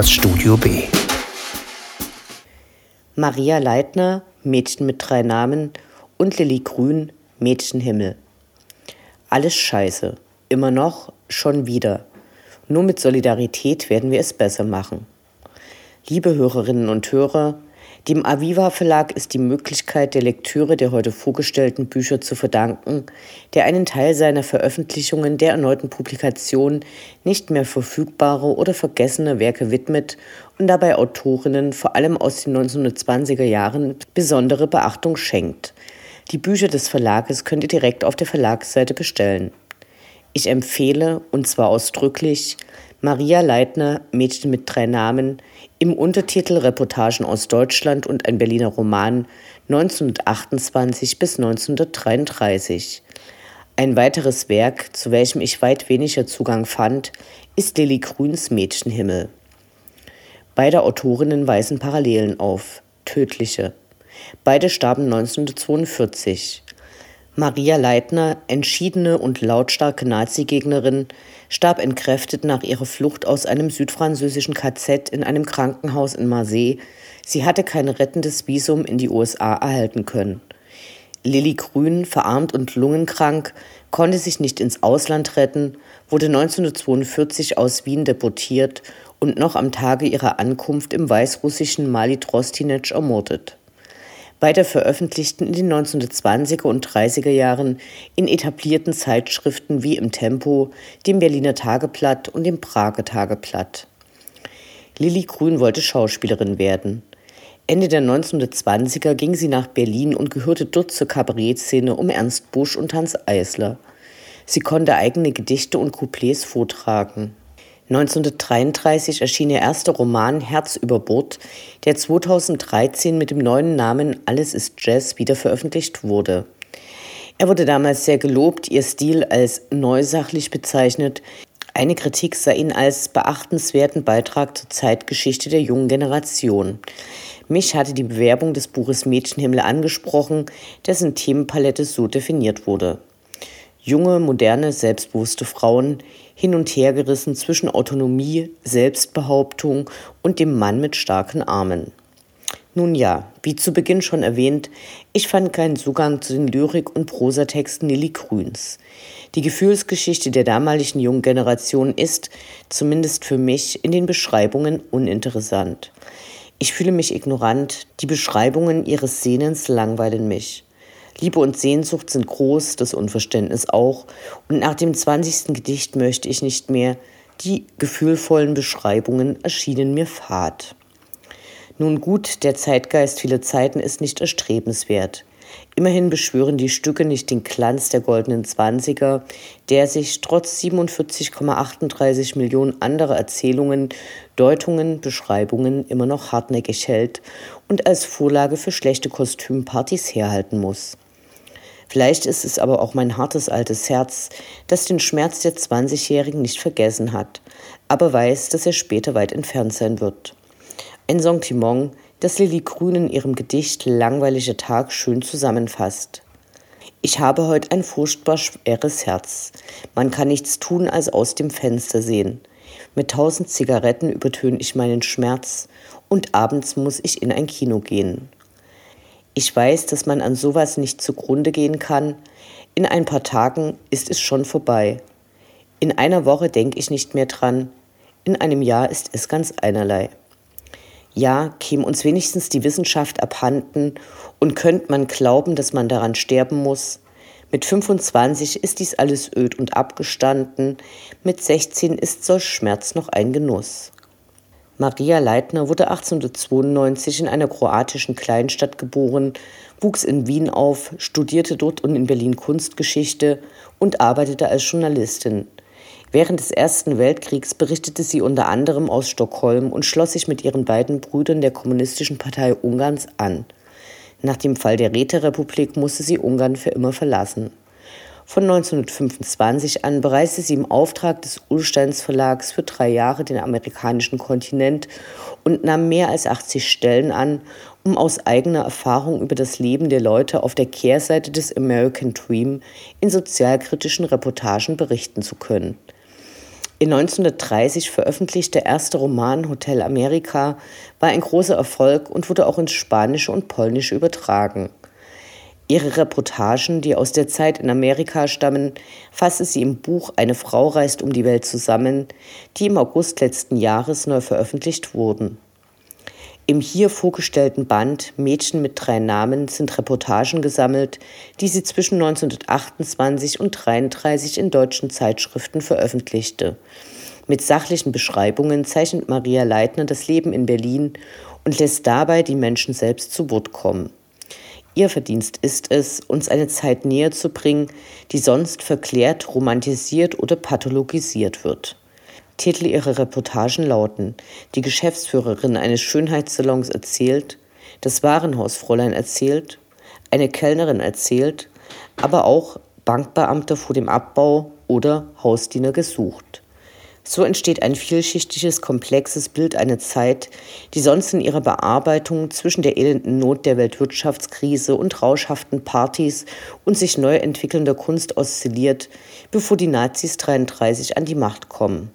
das Studio B. Maria Leitner, Mädchen mit drei Namen, und Lilly Grün, Mädchenhimmel. Alles scheiße. Immer noch, schon wieder. Nur mit Solidarität werden wir es besser machen. Liebe Hörerinnen und Hörer, dem Aviva Verlag ist die Möglichkeit der Lektüre der heute vorgestellten Bücher zu verdanken, der einen Teil seiner Veröffentlichungen der erneuten Publikation nicht mehr verfügbare oder vergessene Werke widmet und dabei Autorinnen vor allem aus den 1920er Jahren besondere Beachtung schenkt. Die Bücher des Verlages könnt ihr direkt auf der Verlagsseite bestellen. Ich empfehle, und zwar ausdrücklich, Maria Leitner, Mädchen mit drei Namen, im Untertitel Reportagen aus Deutschland und ein Berliner Roman 1928 bis 1933. Ein weiteres Werk, zu welchem ich weit weniger Zugang fand, ist Lilly Grüns Mädchenhimmel. Beide Autorinnen weisen Parallelen auf, tödliche. Beide starben 1942. Maria Leitner, entschiedene und lautstarke Nazi-Gegnerin, starb entkräftet nach ihrer Flucht aus einem südfranzösischen KZ in einem Krankenhaus in Marseille. Sie hatte kein rettendes Visum in die USA erhalten können. Lilly Grün, verarmt und lungenkrank, konnte sich nicht ins Ausland retten, wurde 1942 aus Wien deportiert und noch am Tage ihrer Ankunft im weißrussischen Mali Trostinec ermordet. Beide veröffentlichten in den 1920er und 30er Jahren in etablierten Zeitschriften wie im Tempo, dem Berliner Tageblatt und dem Prager Tageblatt. Lilly Grün wollte Schauspielerin werden. Ende der 1920er ging sie nach Berlin und gehörte dort zur Kabarettszene um Ernst Busch und Hans Eisler. Sie konnte eigene Gedichte und Couplets vortragen. 1933 erschien ihr erster Roman Herz über Bord, der 2013 mit dem neuen Namen Alles ist Jazz wiederveröffentlicht wurde. Er wurde damals sehr gelobt, ihr Stil als neusachlich bezeichnet. Eine Kritik sah ihn als beachtenswerten Beitrag zur Zeitgeschichte der jungen Generation. Mich hatte die Bewerbung des Buches Mädchenhimmel angesprochen, dessen Themenpalette so definiert wurde. Junge, moderne, selbstbewusste Frauen, hin und her gerissen zwischen Autonomie, Selbstbehauptung und dem Mann mit starken Armen. Nun ja, wie zu Beginn schon erwähnt, ich fand keinen Zugang zu den Lyrik- und Prosatexten Nelly Grüns. Die Gefühlsgeschichte der damaligen jungen Generation ist, zumindest für mich, in den Beschreibungen uninteressant. Ich fühle mich ignorant, die Beschreibungen ihres Sehnens langweilen mich. Liebe und Sehnsucht sind groß, das Unverständnis auch. Und nach dem 20. Gedicht möchte ich nicht mehr. Die gefühlvollen Beschreibungen erschienen mir fad. Nun gut, der Zeitgeist vieler Zeiten ist nicht erstrebenswert. Immerhin beschwören die Stücke nicht den Glanz der goldenen Zwanziger, der sich trotz 47,38 Millionen anderer Erzählungen, Deutungen, Beschreibungen immer noch hartnäckig hält und als Vorlage für schlechte Kostümpartys herhalten muss. Vielleicht ist es aber auch mein hartes altes Herz, das den Schmerz der 20-Jährigen nicht vergessen hat, aber weiß, dass er später weit entfernt sein wird. Ein Sentiment, das Lilly Grün in ihrem Gedicht Langweiliger Tag schön zusammenfasst. Ich habe heute ein furchtbar schweres Herz. Man kann nichts tun, als aus dem Fenster sehen. Mit tausend Zigaretten übertöne ich meinen Schmerz und abends muss ich in ein Kino gehen. Ich weiß, dass man an sowas nicht zugrunde gehen kann. In ein paar Tagen ist es schon vorbei. In einer Woche denke ich nicht mehr dran. In einem Jahr ist es ganz einerlei. Ja, käme uns wenigstens die Wissenschaft abhanden und könnte man glauben, dass man daran sterben muss. Mit 25 ist dies alles öd und abgestanden, mit 16 ist solch Schmerz noch ein Genuss. Maria Leitner wurde 1892 in einer kroatischen Kleinstadt geboren, wuchs in Wien auf, studierte dort und in Berlin Kunstgeschichte und arbeitete als Journalistin. Während des Ersten Weltkriegs berichtete sie unter anderem aus Stockholm und schloss sich mit ihren beiden Brüdern der Kommunistischen Partei Ungarns an. Nach dem Fall der Räterepublik musste sie Ungarn für immer verlassen. Von 1925 an bereiste sie im Auftrag des Ullsteins Verlags für drei Jahre den amerikanischen Kontinent und nahm mehr als 80 Stellen an, um aus eigener Erfahrung über das Leben der Leute auf der Kehrseite des American Dream in sozialkritischen Reportagen berichten zu können. Ihr 1930 veröffentlichter erster Roman Hotel Amerika war ein großer Erfolg und wurde auch ins Spanische und Polnische übertragen. Ihre Reportagen, die aus der Zeit in Amerika stammen, fasste sie im Buch Eine Frau reist um die Welt zusammen, die im August letzten Jahres neu veröffentlicht wurden. Im hier vorgestellten Band Mädchen mit drei Namen sind Reportagen gesammelt, die sie zwischen 1928 und 1933 in deutschen Zeitschriften veröffentlichte. Mit sachlichen Beschreibungen zeichnet Maria Leitner das Leben in Berlin und lässt dabei die Menschen selbst zu Wort kommen. Ihr Verdienst ist es, uns eine Zeit näher zu bringen, die sonst verklärt, romantisiert oder pathologisiert wird. Titel ihrer Reportagen lauten Die Geschäftsführerin eines Schönheitssalons erzählt, das Warenhausfräulein erzählt, eine Kellnerin erzählt, aber auch Bankbeamter vor dem Abbau oder Hausdiener gesucht. So entsteht ein vielschichtiges, komplexes Bild einer Zeit, die sonst in ihrer Bearbeitung zwischen der elenden Not der Weltwirtschaftskrise und rauschhaften Partys und sich neu entwickelnder Kunst oszilliert, bevor die Nazis 33 an die Macht kommen.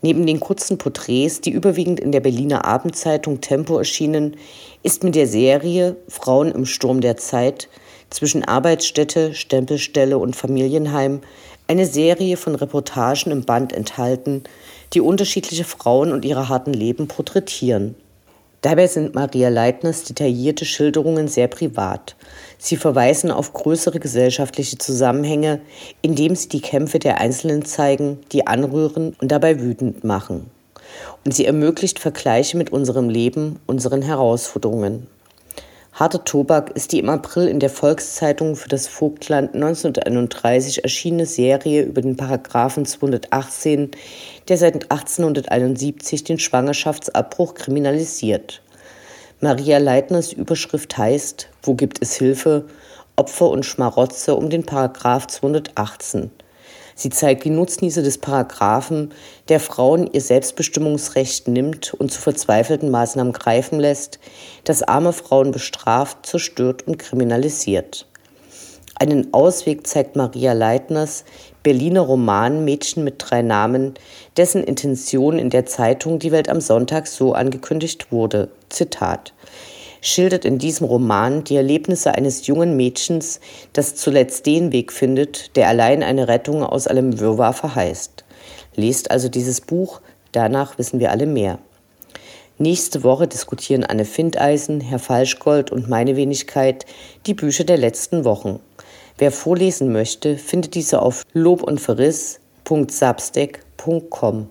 Neben den kurzen Porträts, die überwiegend in der Berliner Abendzeitung Tempo erschienen, ist mit der Serie Frauen im Sturm der Zeit zwischen Arbeitsstätte, Stempelstelle und Familienheim eine Serie von Reportagen im Band enthalten, die unterschiedliche Frauen und ihre harten Leben porträtieren. Dabei sind Maria Leitners detaillierte Schilderungen sehr privat. Sie verweisen auf größere gesellschaftliche Zusammenhänge, indem sie die Kämpfe der Einzelnen zeigen, die anrühren und dabei wütend machen. Und sie ermöglicht Vergleiche mit unserem Leben, unseren Herausforderungen. Harter Tobak ist die im April in der Volkszeitung für das Vogtland 1931 erschienene Serie über den Paragraphen 218, der seit 1871 den Schwangerschaftsabbruch kriminalisiert. Maria Leitners Überschrift heißt Wo gibt es Hilfe? Opfer und Schmarotze um den Paragraph 218. Sie zeigt die Nutznieße des Paragraphen, der Frauen ihr Selbstbestimmungsrecht nimmt und zu verzweifelten Maßnahmen greifen lässt, das arme Frauen bestraft, zerstört und kriminalisiert. Einen Ausweg zeigt Maria Leitners Berliner Roman Mädchen mit drei Namen, dessen Intention in der Zeitung Die Welt am Sonntag so angekündigt wurde. Zitat schildert in diesem Roman die Erlebnisse eines jungen Mädchens, das zuletzt den Weg findet, der allein eine Rettung aus allem Wirrwarr verheißt. Lest also dieses Buch, danach wissen wir alle mehr. Nächste Woche diskutieren Anne Findeisen, Herr Falschgold und meine Wenigkeit die Bücher der letzten Wochen. Wer vorlesen möchte, findet diese auf lobundverriss.substack.com.